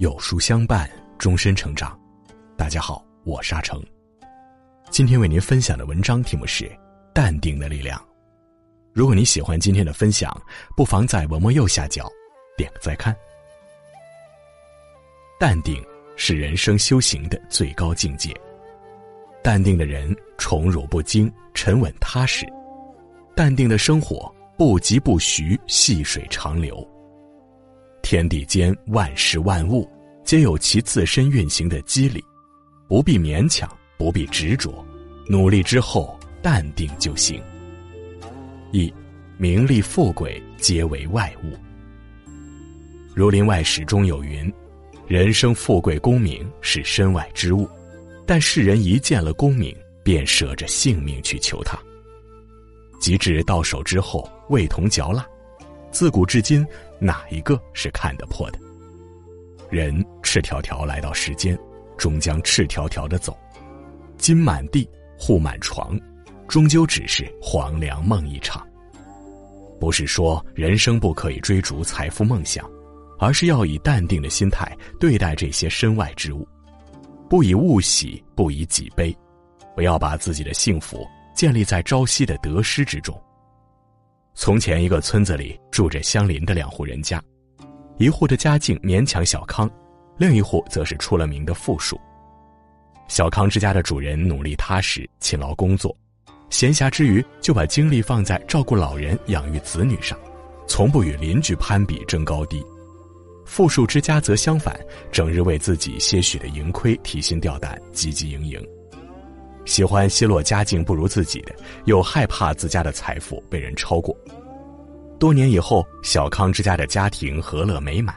有书相伴，终身成长。大家好，我沙成。今天为您分享的文章题目是《淡定的力量》。如果你喜欢今天的分享，不妨在文末右下角点个再看。淡定是人生修行的最高境界。淡定的人宠辱不惊，沉稳踏实；淡定的生活不急不徐，细水长流。天地间万事万物，皆有其自身运行的机理，不必勉强，不必执着，努力之后淡定就行。一，名利富贵皆为外物。《儒林外史》中有云：“人生富贵功名是身外之物，但世人一见了功名，便舍着性命去求它。及至到手之后，味同嚼蜡。自古至今。”哪一个是看得破的？人赤条条来到世间，终将赤条条的走。金满地，户满床，终究只是黄粱梦一场。不是说人生不可以追逐财富梦想，而是要以淡定的心态对待这些身外之物，不以物喜，不以己悲，不要把自己的幸福建立在朝夕的得失之中。从前，一个村子里住着相邻的两户人家，一户的家境勉强小康，另一户则是出了名的富庶。小康之家的主人努力踏实、勤劳工作，闲暇之余就把精力放在照顾老人、养育子女上，从不与邻居攀比争高低。富庶之家则相反，整日为自己些许的盈亏提心吊胆、汲汲营营。喜欢奚落家境不如自己的，又害怕自家的财富被人超过。多年以后，小康之家的家庭和乐美满，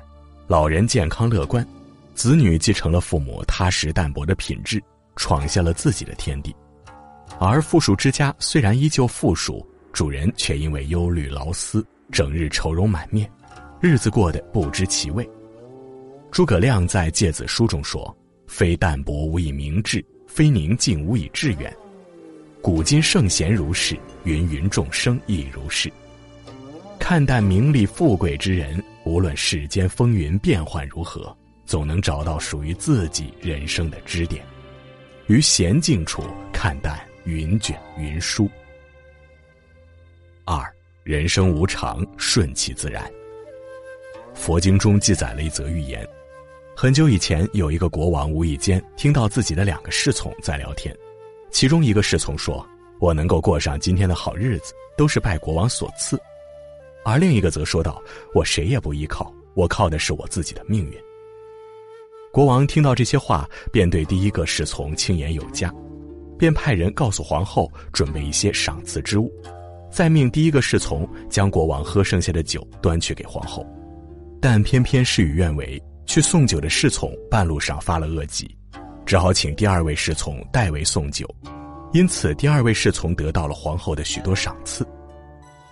老人健康乐观，子女继承了父母踏实淡泊的品质，闯下了自己的天地。而富庶之家虽然依旧富庶，主人却因为忧虑劳思，整日愁容满面，日子过得不知其味。诸葛亮在《诫子书》中说：“非淡泊无以明志。”非宁静无以致远，古今圣贤如是，芸芸众生亦如是。看淡名利富贵之人，无论世间风云变幻如何，总能找到属于自己人生的支点。于闲静处看淡云卷云舒。二，人生无常，顺其自然。佛经中记载了一则寓言。很久以前，有一个国王无意间听到自己的两个侍从在聊天，其中一个侍从说：“我能够过上今天的好日子，都是拜国王所赐。”而另一个则说道：“我谁也不依靠，我靠的是我自己的命运。”国王听到这些话，便对第一个侍从轻言有加，便派人告诉皇后准备一些赏赐之物，再命第一个侍从将国王喝剩下的酒端去给皇后，但偏偏事与愿违。去送酒的侍从半路上发了恶疾，只好请第二位侍从代为送酒，因此第二位侍从得到了皇后的许多赏赐。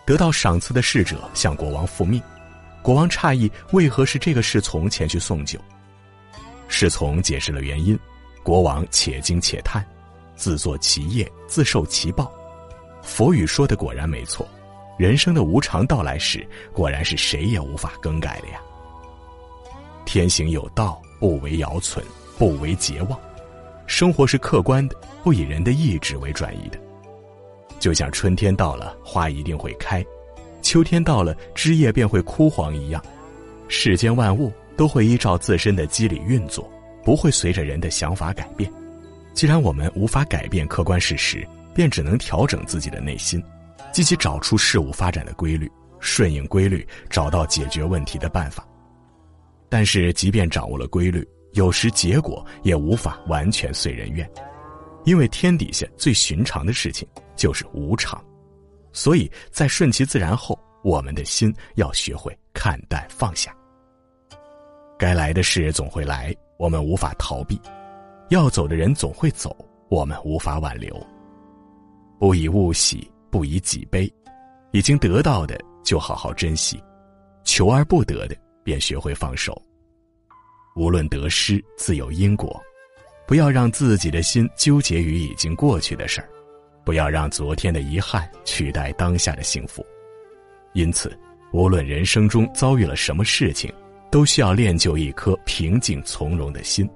得到赏赐的侍者向国王复命，国王诧异为何是这个侍从前去送酒。侍从解释了原因，国王且惊且叹，自作其业，自受其报。佛语说的果然没错，人生的无常到来时，果然是谁也无法更改的呀。天行有道，不为尧存，不为桀忘。生活是客观的，不以人的意志为转移的。就像春天到了，花一定会开；秋天到了，枝叶便会枯黄一样。世间万物都会依照自身的机理运作，不会随着人的想法改变。既然我们无法改变客观事实，便只能调整自己的内心，积极找出事物发展的规律，顺应规律，找到解决问题的办法。但是，即便掌握了规律，有时结果也无法完全随人愿，因为天底下最寻常的事情就是无常，所以在顺其自然后，我们的心要学会看淡放下。该来的事总会来，我们无法逃避；要走的人总会走，我们无法挽留。不以物喜，不以己悲，已经得到的就好好珍惜，求而不得的。便学会放手。无论得失，自有因果，不要让自己的心纠结于已经过去的事儿，不要让昨天的遗憾取代当下的幸福。因此，无论人生中遭遇了什么事情，都需要练就一颗平静从容的心。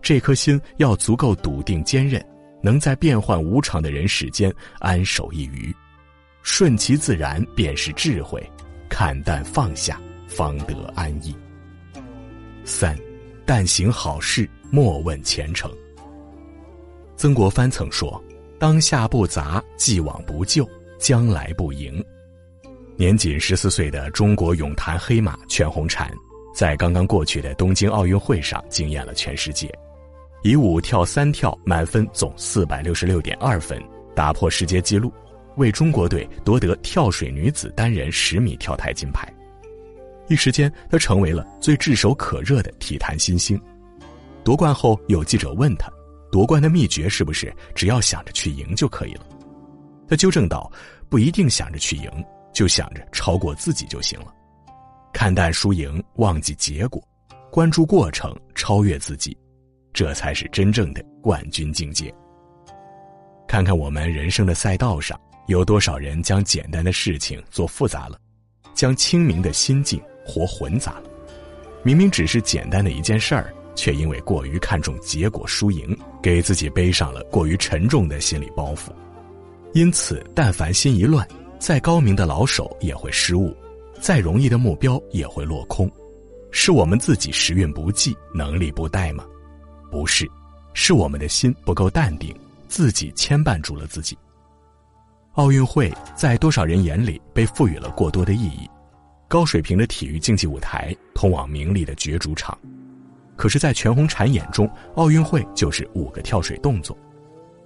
这颗心要足够笃定坚韧，能在变幻无常的人世间安守一隅，顺其自然便是智慧，看淡放下方得安逸。三，但行好事，莫问前程。曾国藩曾说：“当下不杂，既往不咎，将来不迎。”年仅十四岁的中国泳坛黑马全红婵，在刚刚过去的东京奥运会上惊艳了全世界。以五跳三跳满分总四百六十六点二分，打破世界纪录，为中国队夺得跳水女子单人十米跳台金牌。一时间，他成为了最炙手可热的体坛新星。夺冠后，有记者问他，夺冠的秘诀是不是只要想着去赢就可以了？他纠正道：“不一定想着去赢，就想着超过自己就行了。看淡输赢，忘记结果，关注过程，超越自己。”这才是真正的冠军境界。看看我们人生的赛道上，有多少人将简单的事情做复杂了，将清明的心境活混杂了。明明只是简单的一件事儿，却因为过于看重结果输赢，给自己背上了过于沉重的心理包袱。因此，但凡心一乱，再高明的老手也会失误，再容易的目标也会落空。是我们自己时运不济，能力不带吗？不是，是我们的心不够淡定，自己牵绊住了自己。奥运会在多少人眼里被赋予了过多的意义，高水平的体育竞技舞台，通往名利的角逐场。可是，在全红婵眼中，奥运会就是五个跳水动作，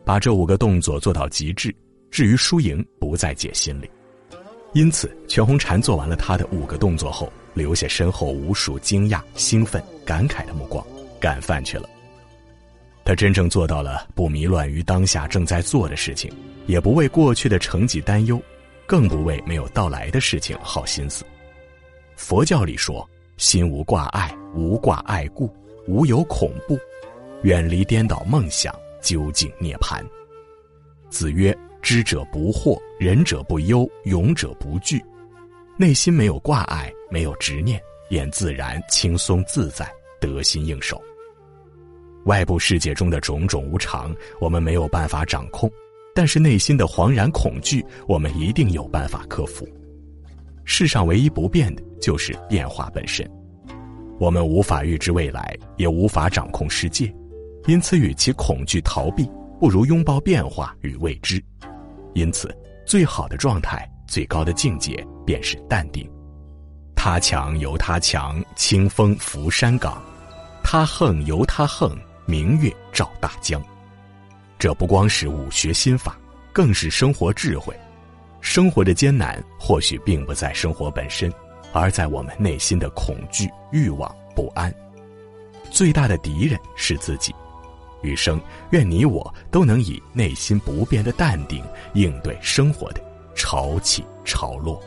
把这五个动作做到极致，至于输赢不在解心里。因此，全红婵做完了她的五个动作后，留下身后无数惊讶、兴奋、感慨的目光，干饭去了。他真正做到了不迷乱于当下正在做的事情，也不为过去的成绩担忧，更不为没有到来的事情耗心思。佛教里说：“心无挂碍，无挂碍故，无有恐怖，远离颠倒梦想，究竟涅槃。”子曰：“知者不惑，仁者不忧，勇者不惧。”内心没有挂碍，没有执念，便自然轻松自在，得心应手。外部世界中的种种无常，我们没有办法掌控，但是内心的惶然恐惧，我们一定有办法克服。世上唯一不变的就是变化本身，我们无法预知未来，也无法掌控世界，因此，与其恐惧逃避，不如拥抱变化与未知。因此，最好的状态，最高的境界，便是淡定。他强由他强，清风拂山岗；他横由他横。明月照大江，这不光是武学心法，更是生活智慧。生活的艰难，或许并不在生活本身，而在我们内心的恐惧、欲望、不安。最大的敌人是自己。余生，愿你我都能以内心不变的淡定，应对生活的潮起潮落。